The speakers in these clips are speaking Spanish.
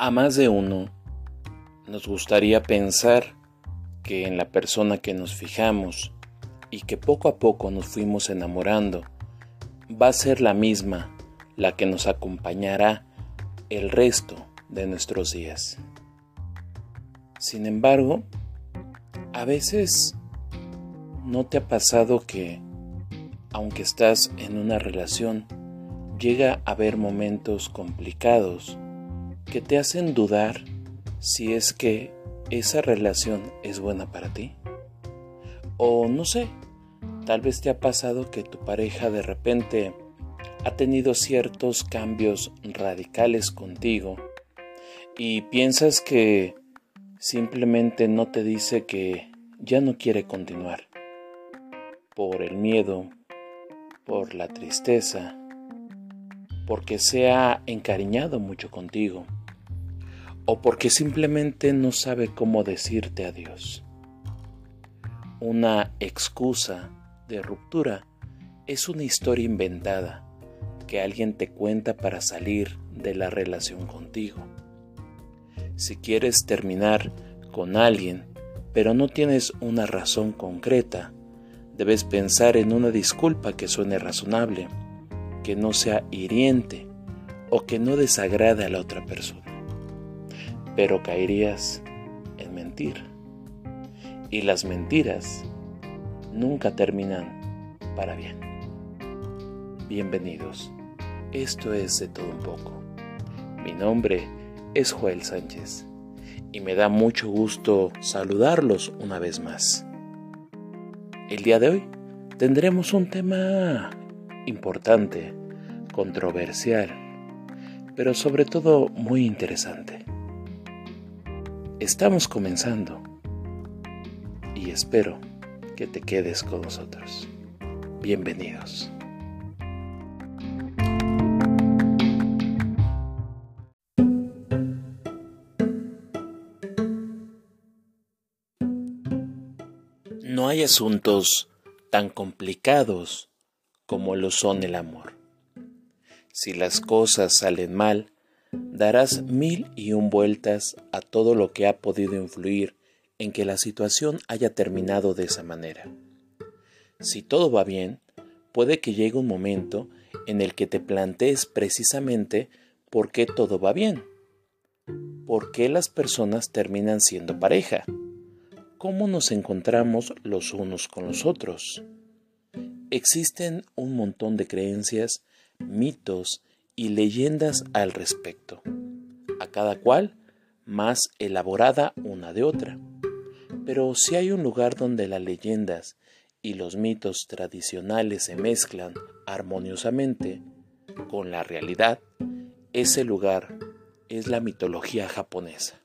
A más de uno nos gustaría pensar que en la persona que nos fijamos y que poco a poco nos fuimos enamorando va a ser la misma la que nos acompañará el resto de nuestros días. Sin embargo, a veces no te ha pasado que, aunque estás en una relación, llega a haber momentos complicados que te hacen dudar si es que esa relación es buena para ti. O no sé, tal vez te ha pasado que tu pareja de repente ha tenido ciertos cambios radicales contigo y piensas que simplemente no te dice que ya no quiere continuar por el miedo, por la tristeza, porque se ha encariñado mucho contigo o porque simplemente no sabe cómo decirte adiós. Una excusa de ruptura es una historia inventada que alguien te cuenta para salir de la relación contigo. Si quieres terminar con alguien, pero no tienes una razón concreta, debes pensar en una disculpa que suene razonable, que no sea hiriente o que no desagrade a la otra persona pero caerías en mentir. Y las mentiras nunca terminan para bien. Bienvenidos. Esto es de todo un poco. Mi nombre es Joel Sánchez y me da mucho gusto saludarlos una vez más. El día de hoy tendremos un tema importante, controversial, pero sobre todo muy interesante. Estamos comenzando y espero que te quedes con nosotros. Bienvenidos. No hay asuntos tan complicados como lo son el amor. Si las cosas salen mal, darás mil y un vueltas a todo lo que ha podido influir en que la situación haya terminado de esa manera. Si todo va bien, puede que llegue un momento en el que te plantees precisamente por qué todo va bien, por qué las personas terminan siendo pareja, cómo nos encontramos los unos con los otros. Existen un montón de creencias, mitos y leyendas al respecto, a cada cual más elaborada una de otra. Pero si hay un lugar donde las leyendas y los mitos tradicionales se mezclan armoniosamente con la realidad, ese lugar es la mitología japonesa,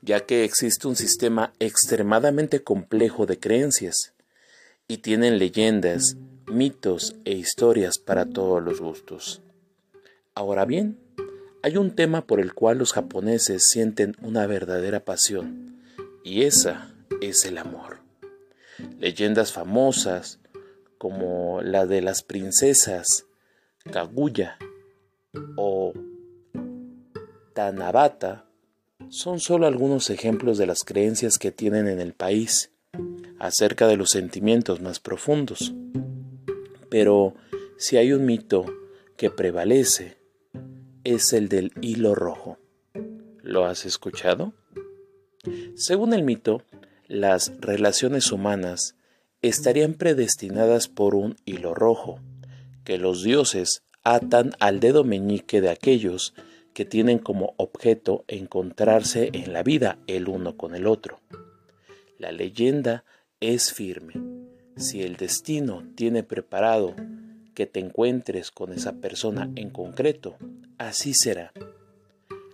ya que existe un sistema extremadamente complejo de creencias y tienen leyendas, mitos e historias para todos los gustos. Ahora bien, hay un tema por el cual los japoneses sienten una verdadera pasión, y esa es el amor. Leyendas famosas como la de las princesas Kaguya o Tanabata son solo algunos ejemplos de las creencias que tienen en el país acerca de los sentimientos más profundos. Pero si hay un mito que prevalece es el del hilo rojo. ¿Lo has escuchado? Según el mito, las relaciones humanas estarían predestinadas por un hilo rojo, que los dioses atan al dedo meñique de aquellos que tienen como objeto encontrarse en la vida el uno con el otro. La leyenda es firme. Si el destino tiene preparado que te encuentres con esa persona en concreto, así será.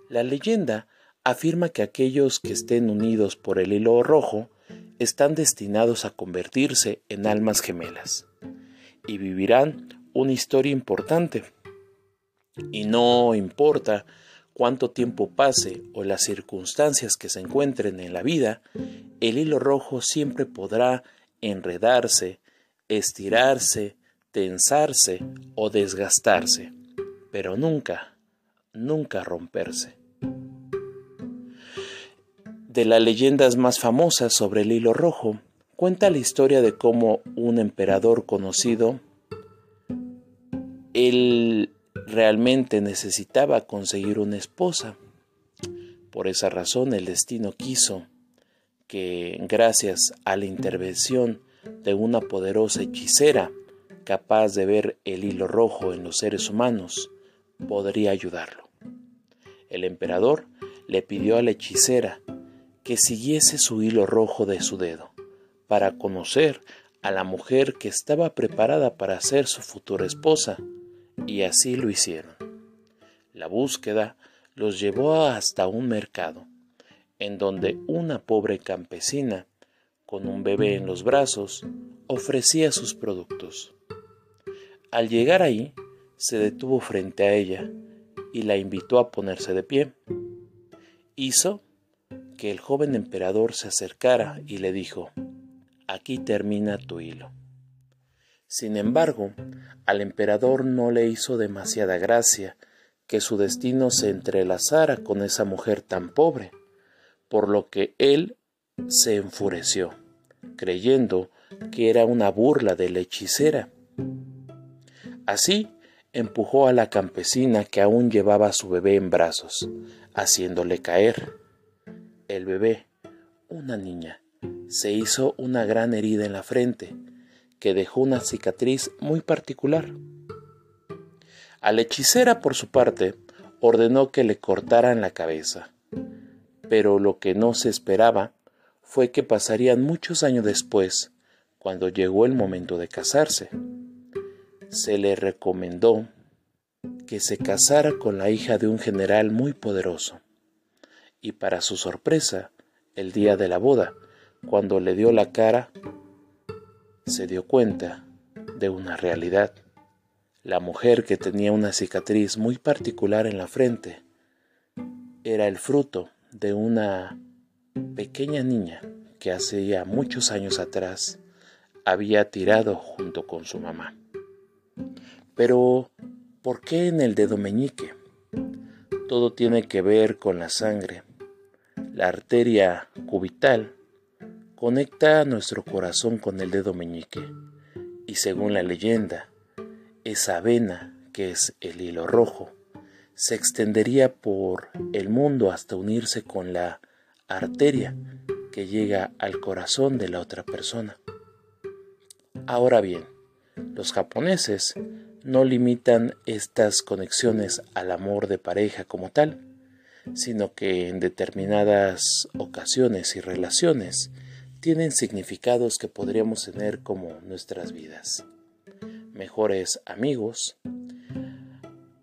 La leyenda afirma que aquellos que estén unidos por el hilo rojo están destinados a convertirse en almas gemelas y vivirán una historia importante. Y no importa cuánto tiempo pase o las circunstancias que se encuentren en la vida, el hilo rojo siempre podrá enredarse, estirarse, tensarse o desgastarse, pero nunca, nunca romperse. de las leyendas más famosas sobre el hilo rojo, cuenta la historia de cómo un emperador conocido, él realmente necesitaba conseguir una esposa. Por esa razón el destino quiso que, gracias a la intervención de una poderosa hechicera capaz de ver el hilo rojo en los seres humanos, podría ayudarlo. El emperador le pidió a la hechicera que siguiese su hilo rojo de su dedo para conocer a la mujer que estaba preparada para ser su futura esposa, y así lo hicieron. La búsqueda los llevó hasta un mercado, en donde una pobre campesina, con un bebé en los brazos, ofrecía sus productos. Al llegar ahí, se detuvo frente a ella y la invitó a ponerse de pie. Hizo que el joven emperador se acercara y le dijo, aquí termina tu hilo. Sin embargo, al emperador no le hizo demasiada gracia que su destino se entrelazara con esa mujer tan pobre, por lo que él se enfureció, creyendo que era una burla de la hechicera. Así empujó a la campesina que aún llevaba a su bebé en brazos, haciéndole caer. El bebé, una niña, se hizo una gran herida en la frente, que dejó una cicatriz muy particular. A la hechicera, por su parte, ordenó que le cortaran la cabeza, pero lo que no se esperaba fue que pasarían muchos años después, cuando llegó el momento de casarse. Se le recomendó que se casara con la hija de un general muy poderoso, y para su sorpresa, el día de la boda, cuando le dio la cara, se dio cuenta de una realidad. La mujer que tenía una cicatriz muy particular en la frente era el fruto de una pequeña niña que hace ya muchos años atrás había tirado junto con su mamá. Pero, ¿por qué en el dedo meñique? Todo tiene que ver con la sangre. La arteria cubital conecta nuestro corazón con el dedo meñique y según la leyenda, esa vena, que es el hilo rojo, se extendería por el mundo hasta unirse con la arteria que llega al corazón de la otra persona. Ahora bien, los japoneses no limitan estas conexiones al amor de pareja como tal, sino que en determinadas ocasiones y relaciones tienen significados que podríamos tener como nuestras vidas. Mejores amigos,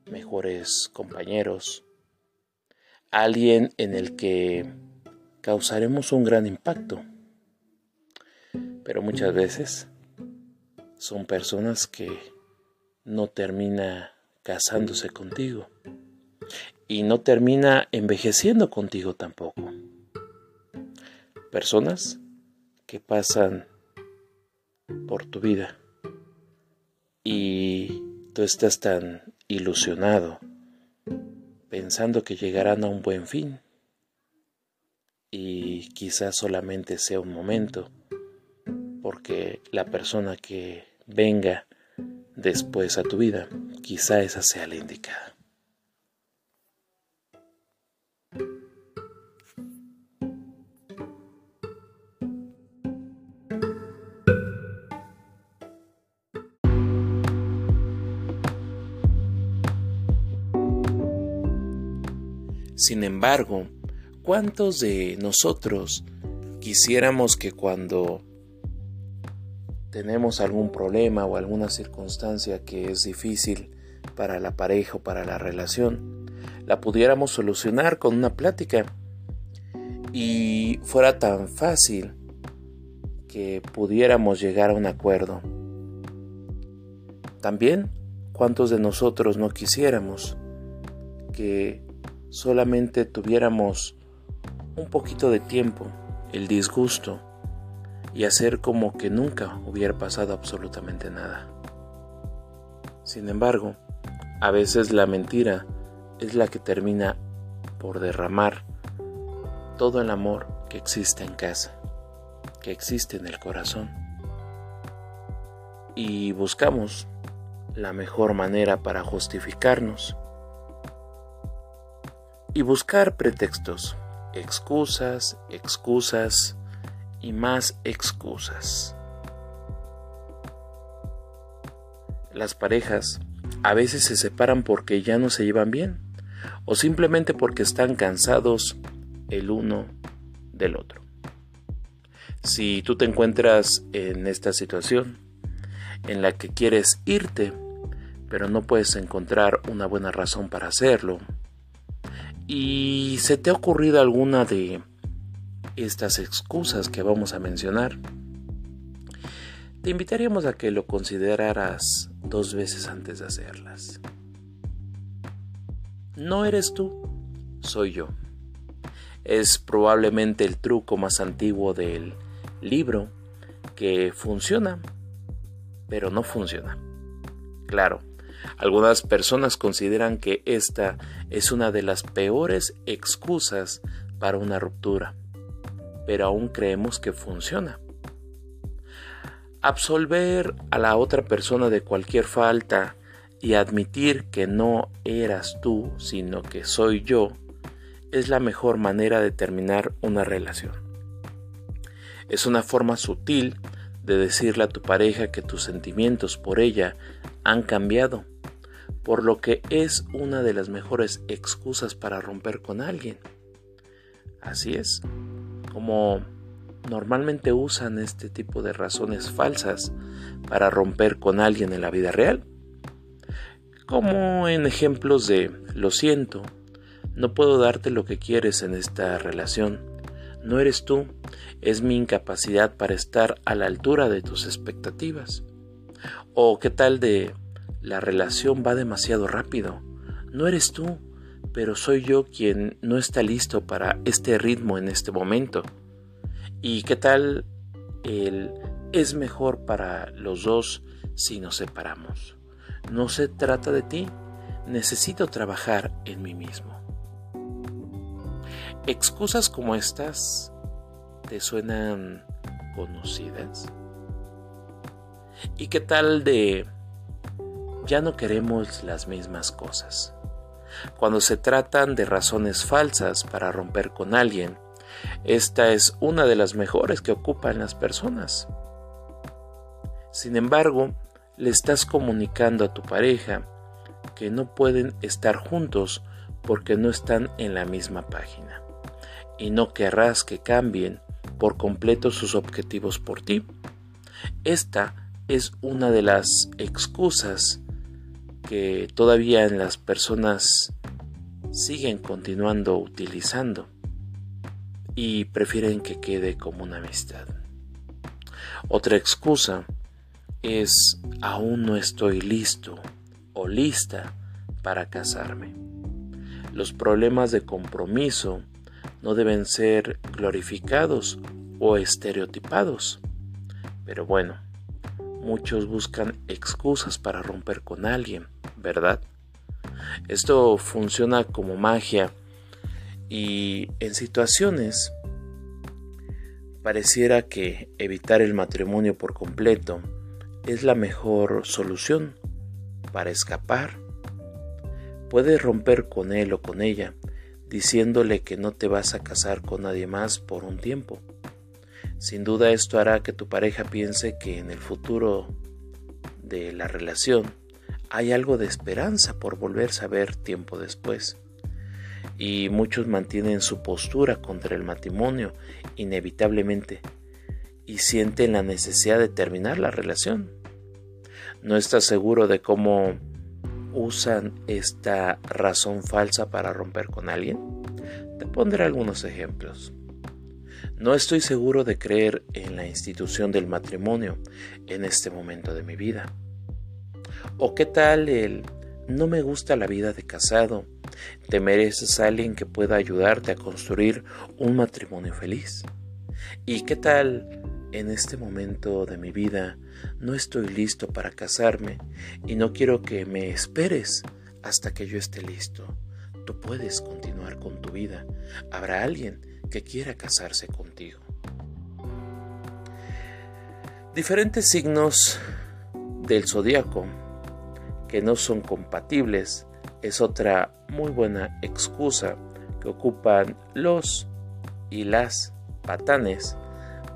mejores compañeros, alguien en el que causaremos un gran impacto. Pero muchas veces son personas que no termina casándose contigo. Y no termina envejeciendo contigo tampoco. Personas que pasan por tu vida. Y tú estás tan ilusionado pensando que llegarán a un buen fin. Y quizás solamente sea un momento porque la persona que venga después a tu vida quizá esa sea la indicada. Sin embargo, ¿cuántos de nosotros quisiéramos que cuando tenemos algún problema o alguna circunstancia que es difícil para la pareja o para la relación, la pudiéramos solucionar con una plática y fuera tan fácil que pudiéramos llegar a un acuerdo. También, ¿cuántos de nosotros no quisiéramos que solamente tuviéramos un poquito de tiempo, el disgusto y hacer como que nunca hubiera pasado absolutamente nada. Sin embargo, a veces la mentira es la que termina por derramar todo el amor que existe en casa, que existe en el corazón. Y buscamos la mejor manera para justificarnos y buscar pretextos, excusas, excusas y más excusas. Las parejas a veces se separan porque ya no se llevan bien o simplemente porque están cansados el uno del otro. Si tú te encuentras en esta situación en la que quieres irte, pero no puedes encontrar una buena razón para hacerlo, y se te ha ocurrido alguna de estas excusas que vamos a mencionar, te invitaríamos a que lo consideraras dos veces antes de hacerlas. No eres tú, soy yo. Es probablemente el truco más antiguo del libro que funciona, pero no funciona. Claro, algunas personas consideran que esta es una de las peores excusas para una ruptura, pero aún creemos que funciona. Absolver a la otra persona de cualquier falta y admitir que no eras tú, sino que soy yo, es la mejor manera de terminar una relación. Es una forma sutil de decirle a tu pareja que tus sentimientos por ella han cambiado, por lo que es una de las mejores excusas para romper con alguien. Así es, como normalmente usan este tipo de razones falsas para romper con alguien en la vida real. Como en ejemplos de lo siento, no puedo darte lo que quieres en esta relación. No eres tú, es mi incapacidad para estar a la altura de tus expectativas. O qué tal de la relación va demasiado rápido. No eres tú, pero soy yo quien no está listo para este ritmo en este momento. ¿Y qué tal el es mejor para los dos si nos separamos? No se trata de ti, necesito trabajar en mí mismo. Excusas como estas te suenan conocidas. ¿Y qué tal de ya no queremos las mismas cosas? Cuando se tratan de razones falsas para romper con alguien, esta es una de las mejores que ocupan las personas. Sin embargo, le estás comunicando a tu pareja que no pueden estar juntos porque no están en la misma página y no querrás que cambien por completo sus objetivos por ti. Esta es una de las excusas que todavía en las personas siguen continuando utilizando y prefieren que quede como una amistad. Otra excusa es aún no estoy listo o lista para casarme. Los problemas de compromiso no deben ser glorificados o estereotipados. Pero bueno, muchos buscan excusas para romper con alguien, ¿verdad? Esto funciona como magia y en situaciones pareciera que evitar el matrimonio por completo es la mejor solución para escapar. Puedes romper con él o con ella diciéndole que no te vas a casar con nadie más por un tiempo. Sin duda esto hará que tu pareja piense que en el futuro de la relación hay algo de esperanza por volverse a ver tiempo después y muchos mantienen su postura contra el matrimonio inevitablemente y sienten la necesidad de terminar la relación. No estás seguro de cómo usan esta razón falsa para romper con alguien? Te pondré algunos ejemplos. No estoy seguro de creer en la institución del matrimonio en este momento de mi vida. ¿O qué tal el no me gusta la vida de casado te mereces a alguien que pueda ayudarte a construir un matrimonio feliz. ¿Y qué tal en este momento de mi vida no estoy listo para casarme y no quiero que me esperes hasta que yo esté listo? Tú puedes continuar con tu vida. Habrá alguien que quiera casarse contigo. Diferentes signos del zodiaco que no son compatibles es otra muy buena excusa que ocupan los y las patanes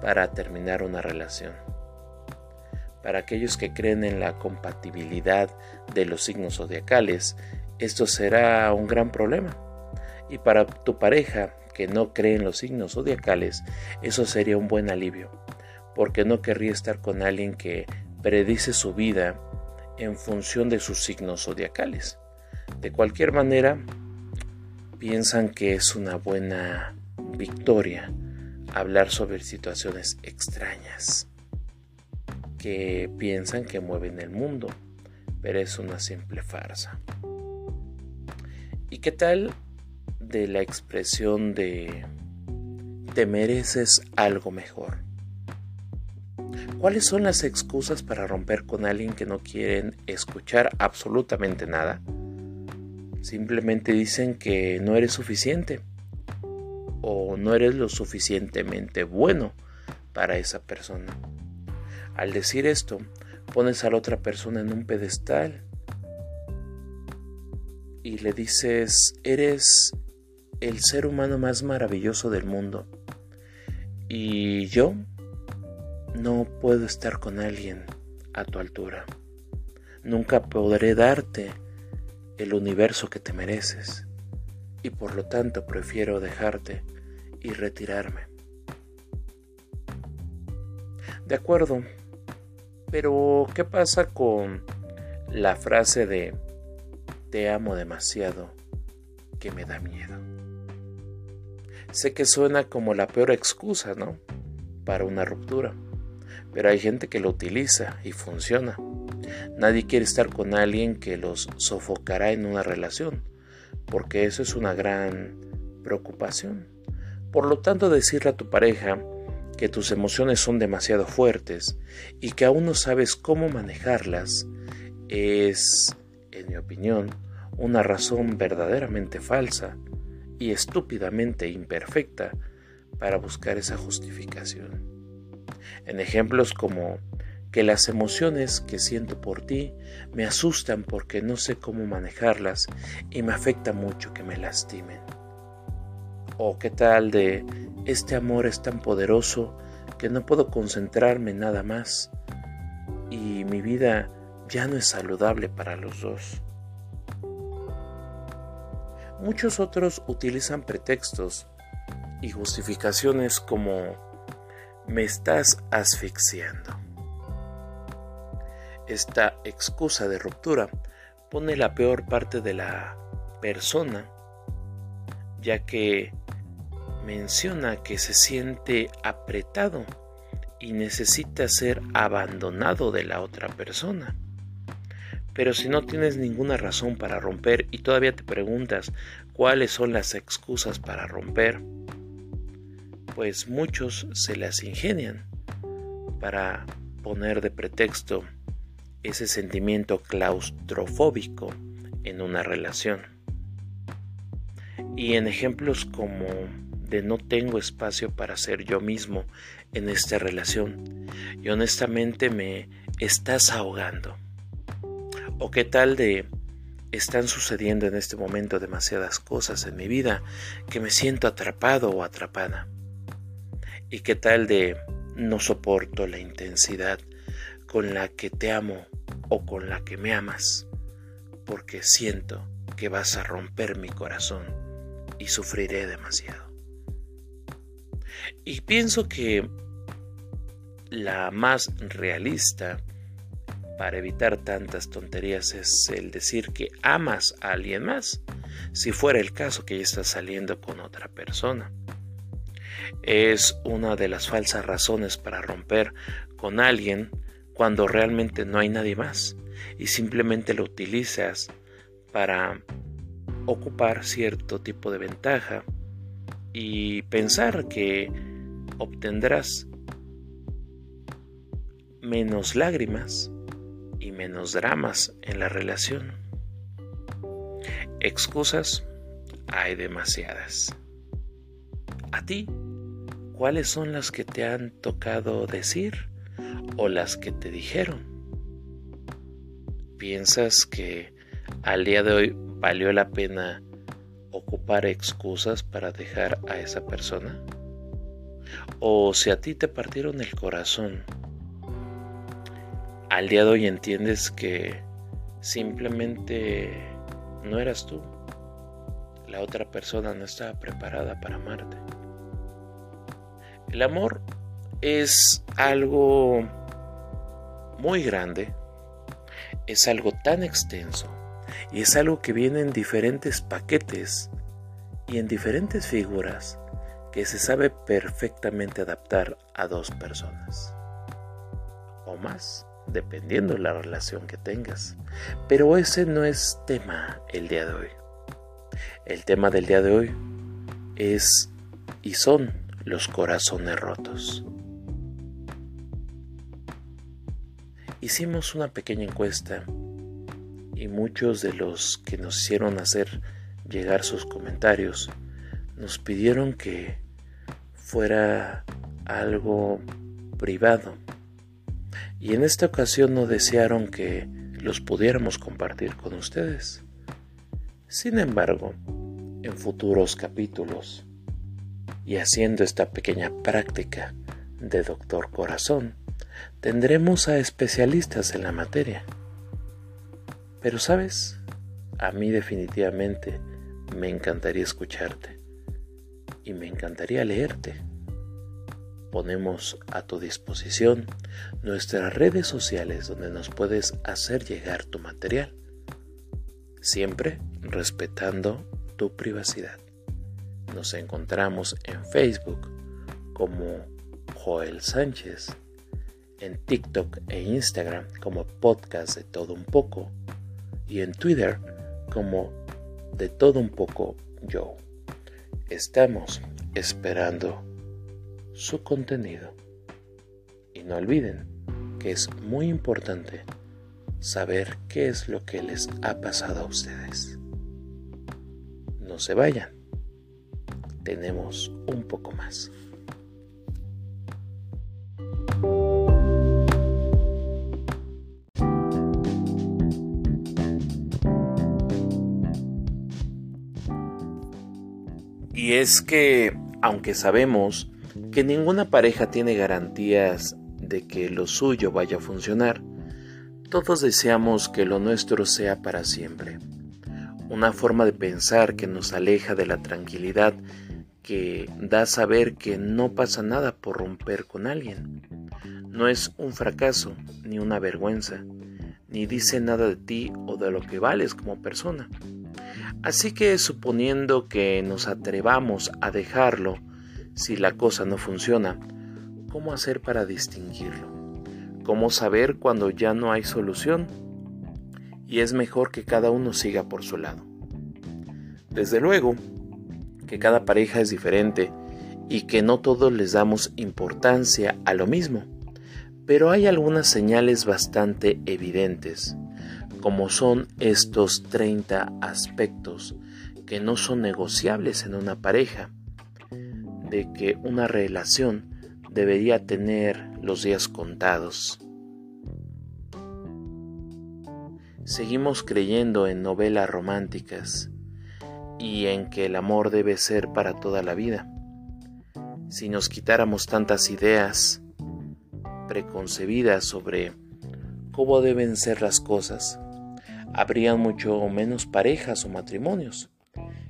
para terminar una relación. Para aquellos que creen en la compatibilidad de los signos zodiacales, esto será un gran problema. Y para tu pareja que no cree en los signos zodiacales, eso sería un buen alivio, porque no querría estar con alguien que predice su vida en función de sus signos zodiacales. De cualquier manera, piensan que es una buena victoria hablar sobre situaciones extrañas que piensan que mueven el mundo, pero es una simple farsa. ¿Y qué tal de la expresión de te mereces algo mejor? ¿Cuáles son las excusas para romper con alguien que no quieren escuchar absolutamente nada? Simplemente dicen que no eres suficiente o no eres lo suficientemente bueno para esa persona. Al decir esto, pones a la otra persona en un pedestal y le dices, eres el ser humano más maravilloso del mundo. Y yo no puedo estar con alguien a tu altura. Nunca podré darte el universo que te mereces. Y por lo tanto prefiero dejarte y retirarme. De acuerdo, pero ¿qué pasa con la frase de te amo demasiado que me da miedo? Sé que suena como la peor excusa, ¿no? Para una ruptura, pero hay gente que lo utiliza y funciona. Nadie quiere estar con alguien que los sofocará en una relación, porque eso es una gran preocupación. Por lo tanto, decirle a tu pareja que tus emociones son demasiado fuertes y que aún no sabes cómo manejarlas es, en mi opinión, una razón verdaderamente falsa y estúpidamente imperfecta para buscar esa justificación. En ejemplos como que las emociones que siento por ti me asustan porque no sé cómo manejarlas y me afecta mucho que me lastimen. ¿O qué tal de este amor es tan poderoso que no puedo concentrarme nada más y mi vida ya no es saludable para los dos? Muchos otros utilizan pretextos y justificaciones como me estás asfixiando. Esta excusa de ruptura pone la peor parte de la persona, ya que menciona que se siente apretado y necesita ser abandonado de la otra persona. Pero si no tienes ninguna razón para romper y todavía te preguntas cuáles son las excusas para romper, pues muchos se las ingenian para poner de pretexto ese sentimiento claustrofóbico en una relación. Y en ejemplos como de no tengo espacio para ser yo mismo en esta relación y honestamente me estás ahogando. ¿O qué tal de están sucediendo en este momento demasiadas cosas en mi vida que me siento atrapado o atrapada? ¿Y qué tal de no soporto la intensidad con la que te amo o con la que me amas? Porque siento que vas a romper mi corazón y sufriré demasiado. Y pienso que la más realista para evitar tantas tonterías es el decir que amas a alguien más, si fuera el caso que ya estás saliendo con otra persona. Es una de las falsas razones para romper con alguien cuando realmente no hay nadie más y simplemente lo utilizas para ocupar cierto tipo de ventaja y pensar que obtendrás menos lágrimas y menos dramas en la relación. Excusas hay demasiadas. a ti, ¿cuáles son las que te han tocado decir o las que te dijeron? ¿Piensas que al día de hoy valió la pena ocupar excusas para dejar a esa persona? O si a ti te partieron el corazón, al día de hoy entiendes que simplemente no eras tú. La otra persona no estaba preparada para amarte. El amor es algo muy grande, es algo tan extenso y es algo que viene en diferentes paquetes y en diferentes figuras que se sabe perfectamente adaptar a dos personas o más, dependiendo de la relación que tengas. Pero ese no es tema el día de hoy. El tema del día de hoy es y son los corazones rotos. Hicimos una pequeña encuesta y muchos de los que nos hicieron hacer llegar sus comentarios nos pidieron que fuera algo privado. Y en esta ocasión nos desearon que los pudiéramos compartir con ustedes. Sin embargo, en futuros capítulos, y haciendo esta pequeña práctica de doctor corazón, tendremos a especialistas en la materia. Pero sabes, a mí definitivamente me encantaría escucharte y me encantaría leerte. Ponemos a tu disposición nuestras redes sociales donde nos puedes hacer llegar tu material, siempre respetando tu privacidad. Nos encontramos en Facebook como Joel Sánchez, en TikTok e Instagram como podcast de todo un poco y en Twitter como de todo un poco yo. Estamos esperando su contenido. Y no olviden que es muy importante saber qué es lo que les ha pasado a ustedes. No se vayan. Tenemos un poco más. Y es que, aunque sabemos que ninguna pareja tiene garantías de que lo suyo vaya a funcionar, todos deseamos que lo nuestro sea para siempre. Una forma de pensar que nos aleja de la tranquilidad que da saber que no pasa nada por romper con alguien. No es un fracaso ni una vergüenza, ni dice nada de ti o de lo que vales como persona. Así que suponiendo que nos atrevamos a dejarlo, si la cosa no funciona, ¿cómo hacer para distinguirlo? ¿Cómo saber cuando ya no hay solución? Y es mejor que cada uno siga por su lado. Desde luego que cada pareja es diferente y que no todos les damos importancia a lo mismo, pero hay algunas señales bastante evidentes como son estos 30 aspectos que no son negociables en una pareja, de que una relación debería tener los días contados. Seguimos creyendo en novelas románticas y en que el amor debe ser para toda la vida. Si nos quitáramos tantas ideas preconcebidas sobre cómo deben ser las cosas, habrían mucho menos parejas o matrimonios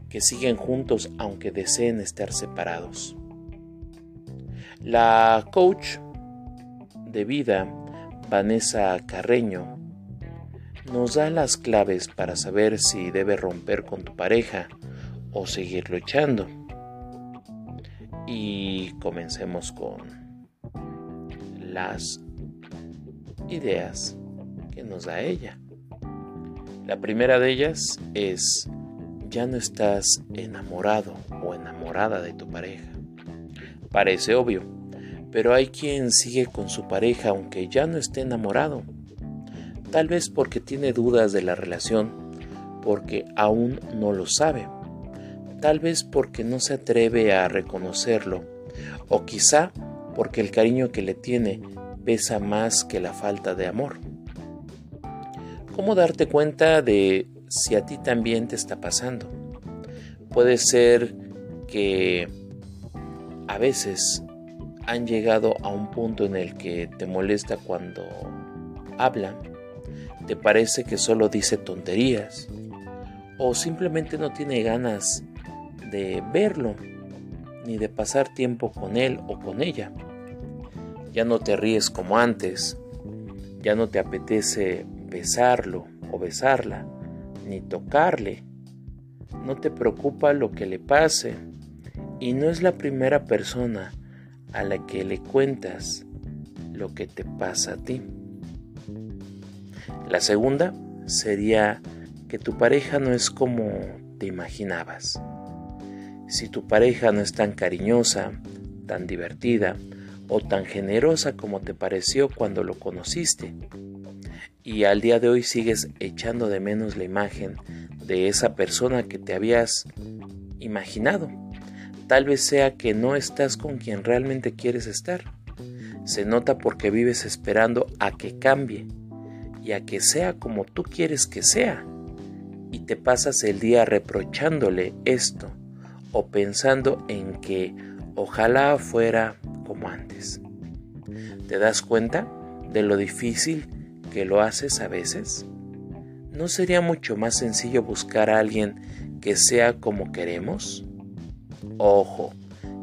que siguen juntos aunque deseen estar separados. La coach de vida, Vanessa Carreño, nos da las claves para saber si debe romper con tu pareja o seguir luchando. Y comencemos con las ideas que nos da ella. La primera de ellas es, ya no estás enamorado o enamorada de tu pareja. Parece obvio, pero hay quien sigue con su pareja aunque ya no esté enamorado. Tal vez porque tiene dudas de la relación, porque aún no lo sabe. Tal vez porque no se atreve a reconocerlo, o quizá porque el cariño que le tiene pesa más que la falta de amor. ¿Cómo darte cuenta de si a ti también te está pasando? Puede ser que a veces han llegado a un punto en el que te molesta cuando hablan, te parece que solo dice tonterías o simplemente no tiene ganas de verlo ni de pasar tiempo con él o con ella. Ya no te ríes como antes, ya no te apetece besarlo o besarla, ni tocarle. No te preocupa lo que le pase y no es la primera persona a la que le cuentas lo que te pasa a ti. La segunda sería que tu pareja no es como te imaginabas. Si tu pareja no es tan cariñosa, tan divertida o tan generosa como te pareció cuando lo conociste, y al día de hoy sigues echando de menos la imagen de esa persona que te habías imaginado, Tal vez sea que no estás con quien realmente quieres estar. Se nota porque vives esperando a que cambie y a que sea como tú quieres que sea. Y te pasas el día reprochándole esto o pensando en que ojalá fuera como antes. ¿Te das cuenta de lo difícil que lo haces a veces? ¿No sería mucho más sencillo buscar a alguien que sea como queremos? Ojo,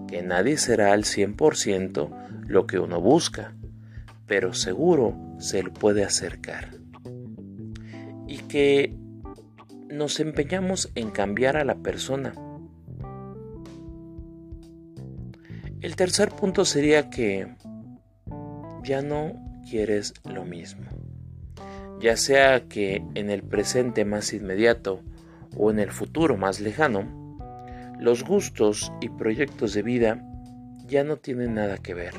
que nadie será al 100% lo que uno busca, pero seguro se le puede acercar. Y que nos empeñamos en cambiar a la persona. El tercer punto sería que ya no quieres lo mismo. Ya sea que en el presente más inmediato o en el futuro más lejano, los gustos y proyectos de vida ya no tienen nada que ver.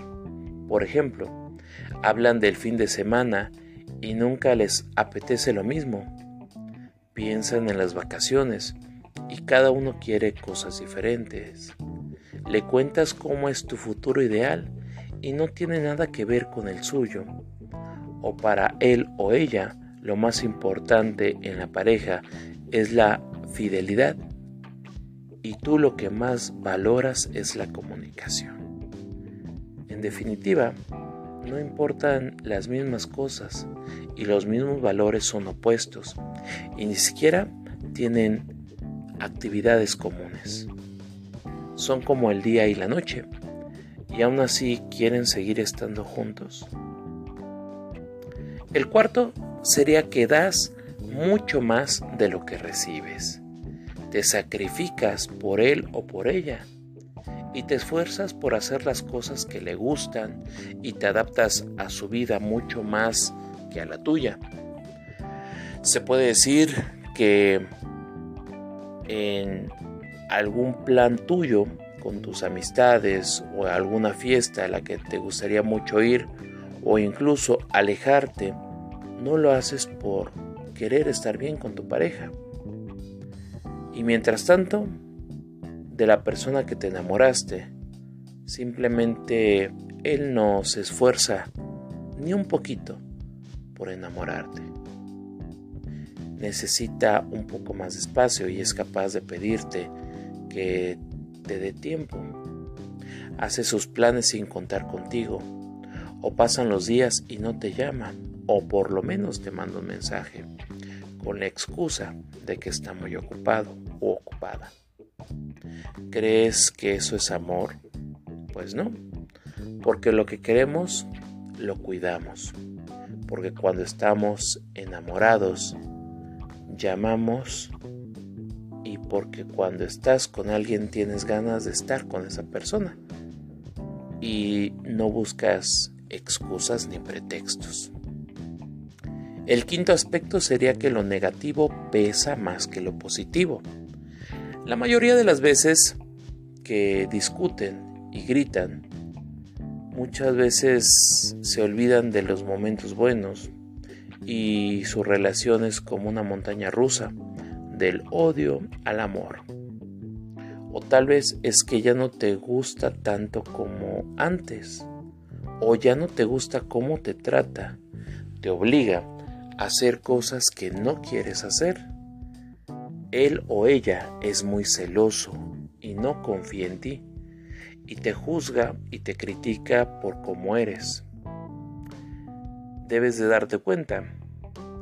Por ejemplo, hablan del fin de semana y nunca les apetece lo mismo. Piensan en las vacaciones y cada uno quiere cosas diferentes. Le cuentas cómo es tu futuro ideal y no tiene nada que ver con el suyo. O para él o ella, lo más importante en la pareja es la fidelidad y tú lo que más valoras es la comunicación. En definitiva, no importan las mismas cosas y los mismos valores son opuestos y ni siquiera tienen actividades comunes. Son como el día y la noche y aún así quieren seguir estando juntos. El cuarto sería que das mucho más de lo que recibes te sacrificas por él o por ella y te esfuerzas por hacer las cosas que le gustan y te adaptas a su vida mucho más que a la tuya. Se puede decir que en algún plan tuyo con tus amistades o alguna fiesta a la que te gustaría mucho ir o incluso alejarte, no lo haces por querer estar bien con tu pareja y mientras tanto, de la persona que te enamoraste, simplemente él no se esfuerza ni un poquito por enamorarte. Necesita un poco más de espacio y es capaz de pedirte que te dé tiempo. Hace sus planes sin contar contigo. O pasan los días y no te llama. O por lo menos te manda un mensaje con la excusa de que está muy ocupado o ocupada. ¿Crees que eso es amor? Pues no, porque lo que queremos lo cuidamos, porque cuando estamos enamorados llamamos y porque cuando estás con alguien tienes ganas de estar con esa persona y no buscas excusas ni pretextos. El quinto aspecto sería que lo negativo pesa más que lo positivo. La mayoría de las veces que discuten y gritan, muchas veces se olvidan de los momentos buenos y su relación es como una montaña rusa, del odio al amor. O tal vez es que ya no te gusta tanto como antes. O ya no te gusta cómo te trata. Te obliga a hacer cosas que no quieres hacer. Él o ella es muy celoso y no confía en ti. Y te juzga y te critica por cómo eres. Debes de darte cuenta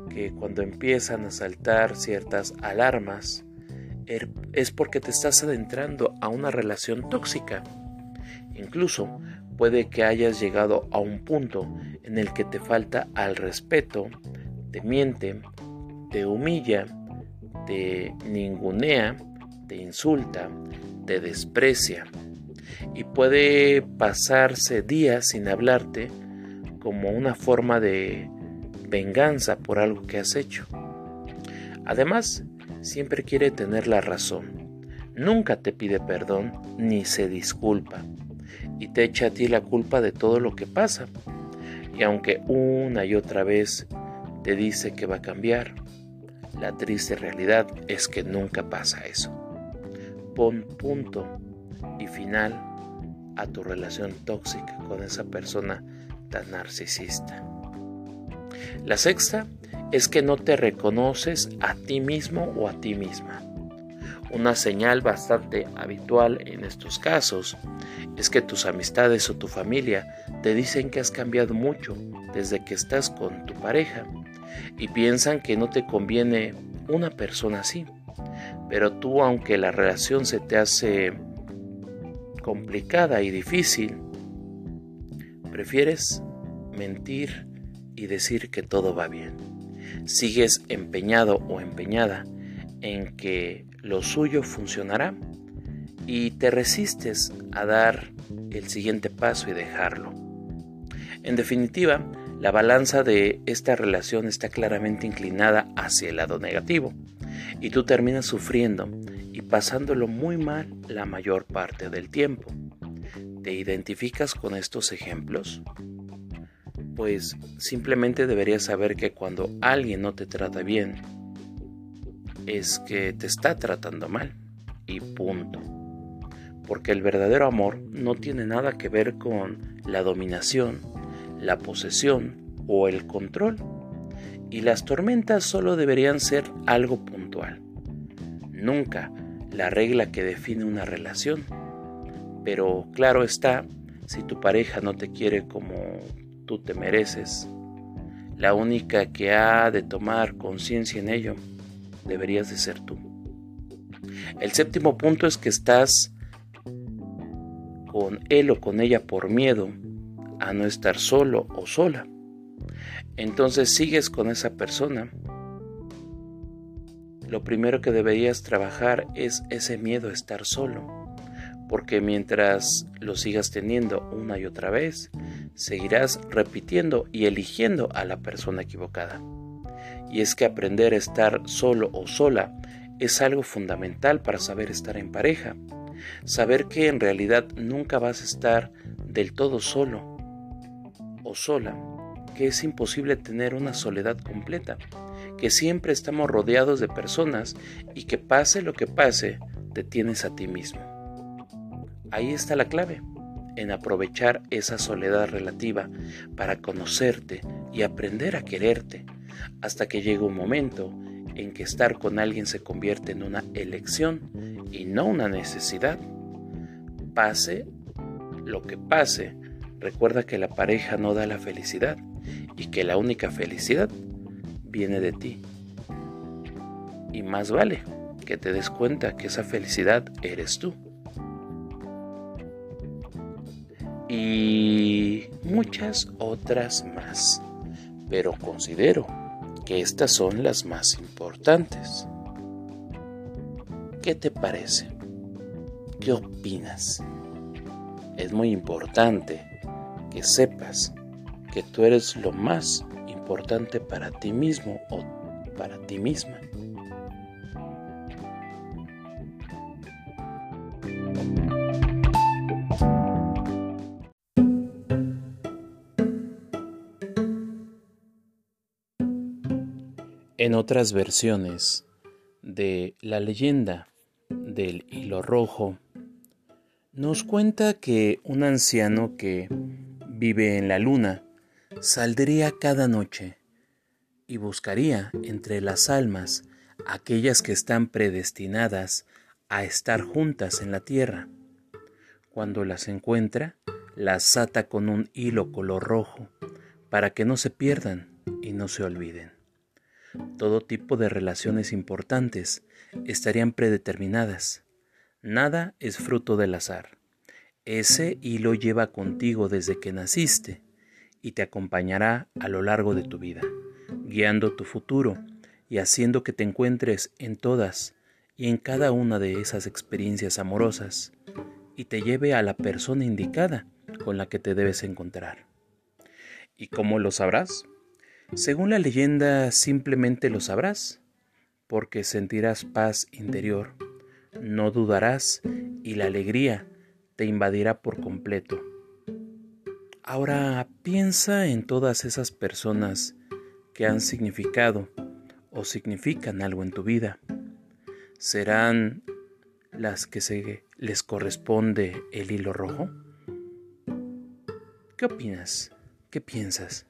que cuando empiezan a saltar ciertas alarmas, er, es porque te estás adentrando a una relación tóxica. Incluso puede que hayas llegado a un punto en el que te falta al respeto, te miente, te humilla, te ningunea, te insulta, te desprecia y puede pasarse días sin hablarte como una forma de venganza por algo que has hecho. Además, siempre quiere tener la razón. Nunca te pide perdón ni se disculpa y te echa a ti la culpa de todo lo que pasa. Y aunque una y otra vez te dice que va a cambiar, la triste realidad es que nunca pasa eso. Pon punto y final a tu relación tóxica con esa persona tan narcisista. La sexta es que no te reconoces a ti mismo o a ti misma. Una señal bastante habitual en estos casos es que tus amistades o tu familia te dicen que has cambiado mucho desde que estás con tu pareja y piensan que no te conviene una persona así. Pero tú, aunque la relación se te hace complicada y difícil, prefieres mentir y decir que todo va bien. Sigues empeñado o empeñada en que lo suyo funcionará y te resistes a dar el siguiente paso y dejarlo. En definitiva, la balanza de esta relación está claramente inclinada hacia el lado negativo y tú terminas sufriendo y pasándolo muy mal la mayor parte del tiempo. ¿Te identificas con estos ejemplos? Pues simplemente deberías saber que cuando alguien no te trata bien, es que te está tratando mal. Y punto. Porque el verdadero amor no tiene nada que ver con la dominación, la posesión o el control. Y las tormentas solo deberían ser algo puntual. Nunca la regla que define una relación. Pero claro está, si tu pareja no te quiere como tú te mereces. La única que ha de tomar conciencia en ello deberías de ser tú. El séptimo punto es que estás con él o con ella por miedo a no estar solo o sola. Entonces sigues con esa persona. Lo primero que deberías trabajar es ese miedo a estar solo porque mientras lo sigas teniendo una y otra vez, seguirás repitiendo y eligiendo a la persona equivocada. Y es que aprender a estar solo o sola es algo fundamental para saber estar en pareja. Saber que en realidad nunca vas a estar del todo solo o sola, que es imposible tener una soledad completa, que siempre estamos rodeados de personas y que pase lo que pase, te tienes a ti mismo. Ahí está la clave, en aprovechar esa soledad relativa para conocerte y aprender a quererte, hasta que llegue un momento en que estar con alguien se convierte en una elección y no una necesidad. Pase lo que pase, recuerda que la pareja no da la felicidad y que la única felicidad viene de ti. Y más vale que te des cuenta que esa felicidad eres tú. Y muchas otras más, pero considero que estas son las más importantes. ¿Qué te parece? ¿Qué opinas? Es muy importante que sepas que tú eres lo más importante para ti mismo o para ti misma. En otras versiones de la leyenda del hilo rojo Nos cuenta que un anciano que vive en la luna saldría cada noche y buscaría entre las almas aquellas que están predestinadas a estar juntas en la tierra. Cuando las encuentra, las ata con un hilo color rojo para que no se pierdan y no se olviden. Todo tipo de relaciones importantes estarían predeterminadas. Nada es fruto del azar. Ese hilo lleva contigo desde que naciste y te acompañará a lo largo de tu vida, guiando tu futuro y haciendo que te encuentres en todas y en cada una de esas experiencias amorosas y te lleve a la persona indicada con la que te debes encontrar. ¿Y cómo lo sabrás? Según la leyenda, simplemente lo sabrás, porque sentirás paz interior, no dudarás y la alegría te invadirá por completo. Ahora piensa en todas esas personas que han significado o significan algo en tu vida. ¿Serán las que se les corresponde el hilo rojo? ¿Qué opinas? ¿Qué piensas?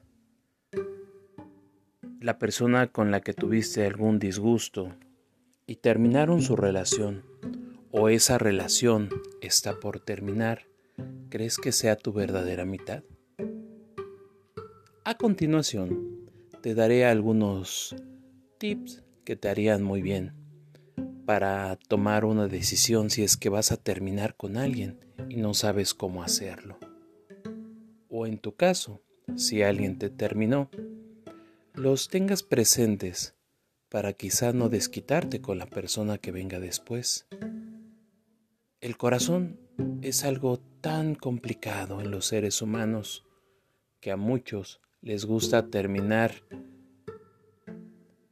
La persona con la que tuviste algún disgusto y terminaron su relación o esa relación está por terminar, ¿crees que sea tu verdadera mitad? A continuación, te daré algunos tips que te harían muy bien para tomar una decisión si es que vas a terminar con alguien y no sabes cómo hacerlo. O en tu caso, si alguien te terminó, los tengas presentes para quizá no desquitarte con la persona que venga después. El corazón es algo tan complicado en los seres humanos que a muchos les gusta terminar,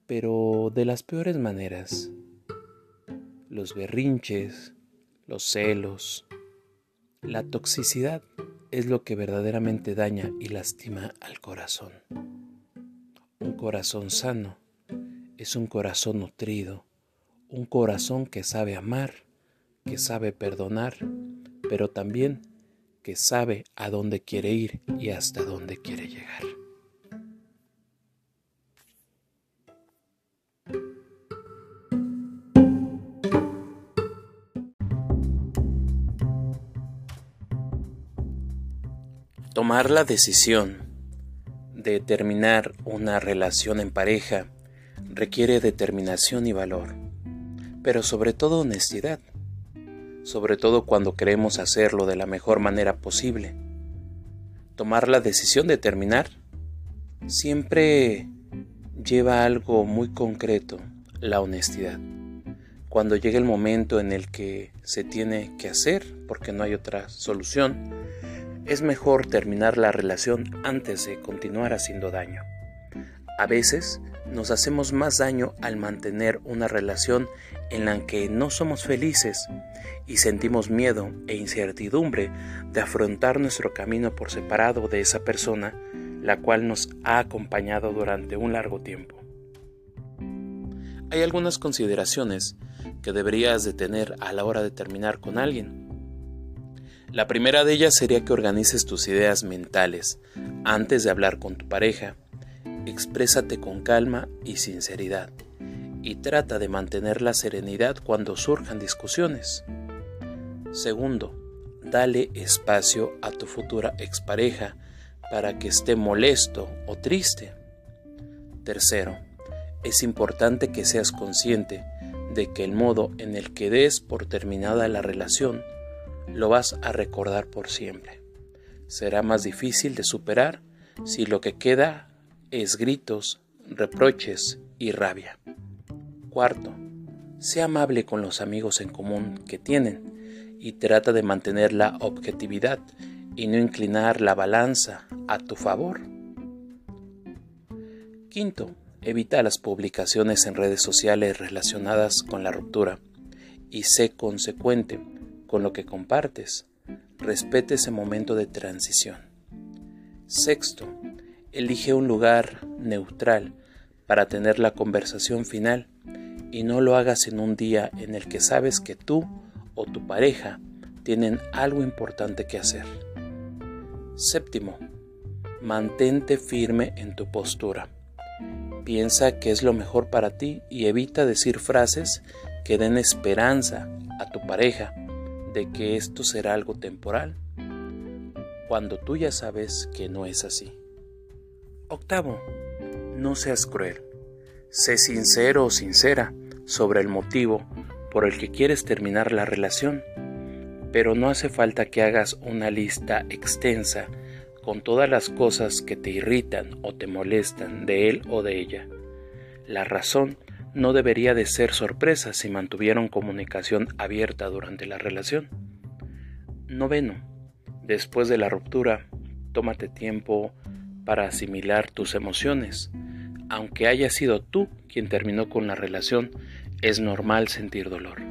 pero de las peores maneras. Los berrinches, los celos, la toxicidad es lo que verdaderamente daña y lastima al corazón corazón sano es un corazón nutrido, un corazón que sabe amar, que sabe perdonar, pero también que sabe a dónde quiere ir y hasta dónde quiere llegar. Tomar la decisión de terminar una relación en pareja requiere determinación y valor, pero sobre todo honestidad, sobre todo cuando queremos hacerlo de la mejor manera posible. Tomar la decisión de terminar siempre lleva algo muy concreto, la honestidad. Cuando llega el momento en el que se tiene que hacer, porque no hay otra solución, es mejor terminar la relación antes de continuar haciendo daño. A veces nos hacemos más daño al mantener una relación en la que no somos felices y sentimos miedo e incertidumbre de afrontar nuestro camino por separado de esa persona la cual nos ha acompañado durante un largo tiempo. Hay algunas consideraciones que deberías de tener a la hora de terminar con alguien la primera de ellas sería que organices tus ideas mentales antes de hablar con tu pareja. Exprésate con calma y sinceridad y trata de mantener la serenidad cuando surjan discusiones. Segundo, dale espacio a tu futura expareja para que esté molesto o triste. Tercero, es importante que seas consciente de que el modo en el que des por terminada la relación lo vas a recordar por siempre. Será más difícil de superar si lo que queda es gritos, reproches y rabia. Cuarto, sea amable con los amigos en común que tienen y trata de mantener la objetividad y no inclinar la balanza a tu favor. Quinto, evita las publicaciones en redes sociales relacionadas con la ruptura y sé consecuente con lo que compartes. Respete ese momento de transición. Sexto, elige un lugar neutral para tener la conversación final y no lo hagas en un día en el que sabes que tú o tu pareja tienen algo importante que hacer. Séptimo, mantente firme en tu postura. Piensa que es lo mejor para ti y evita decir frases que den esperanza a tu pareja de que esto será algo temporal, cuando tú ya sabes que no es así. Octavo, no seas cruel. Sé sincero o sincera sobre el motivo por el que quieres terminar la relación, pero no hace falta que hagas una lista extensa con todas las cosas que te irritan o te molestan de él o de ella. La razón no debería de ser sorpresa si mantuvieron comunicación abierta durante la relación. Noveno. Después de la ruptura, tómate tiempo para asimilar tus emociones. Aunque haya sido tú quien terminó con la relación, es normal sentir dolor.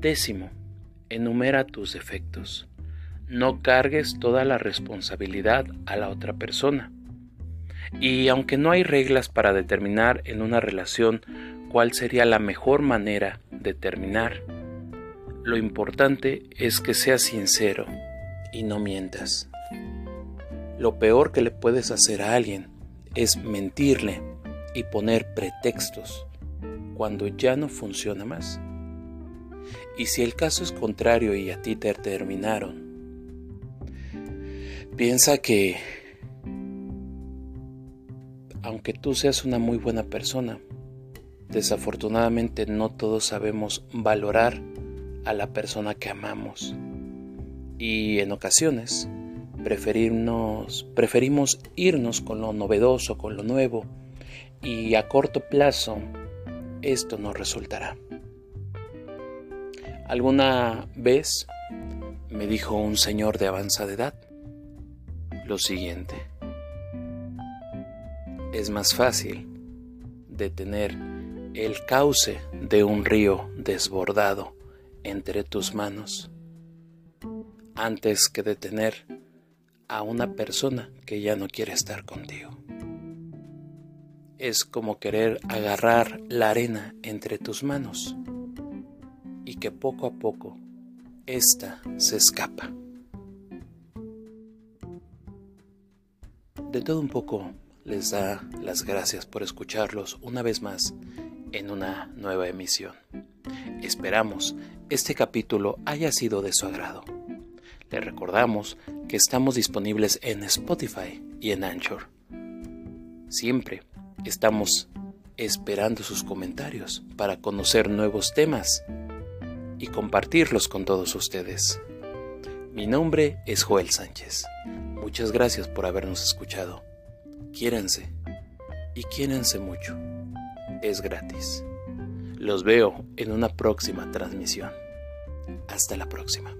Décimo. Enumera tus defectos. No cargues toda la responsabilidad a la otra persona. Y aunque no hay reglas para determinar en una relación cuál sería la mejor manera de terminar, lo importante es que seas sincero y no mientas. Lo peor que le puedes hacer a alguien es mentirle y poner pretextos cuando ya no funciona más. Y si el caso es contrario y a ti te terminaron, piensa que aunque tú seas una muy buena persona, desafortunadamente no todos sabemos valorar a la persona que amamos. Y en ocasiones preferimos, irnos con lo novedoso, con lo nuevo, y a corto plazo esto no resultará. Alguna vez me dijo un señor de avanzada edad lo siguiente es más fácil detener el cauce de un río desbordado entre tus manos antes que detener a una persona que ya no quiere estar contigo. Es como querer agarrar la arena entre tus manos y que poco a poco ésta se escapa. De todo un poco les da las gracias por escucharlos una vez más en una nueva emisión. Esperamos este capítulo haya sido de su agrado. Les recordamos que estamos disponibles en Spotify y en Anchor. Siempre estamos esperando sus comentarios para conocer nuevos temas y compartirlos con todos ustedes. Mi nombre es Joel Sánchez. Muchas gracias por habernos escuchado. Quiéranse y quiéranse mucho. Es gratis. Los veo en una próxima transmisión. Hasta la próxima.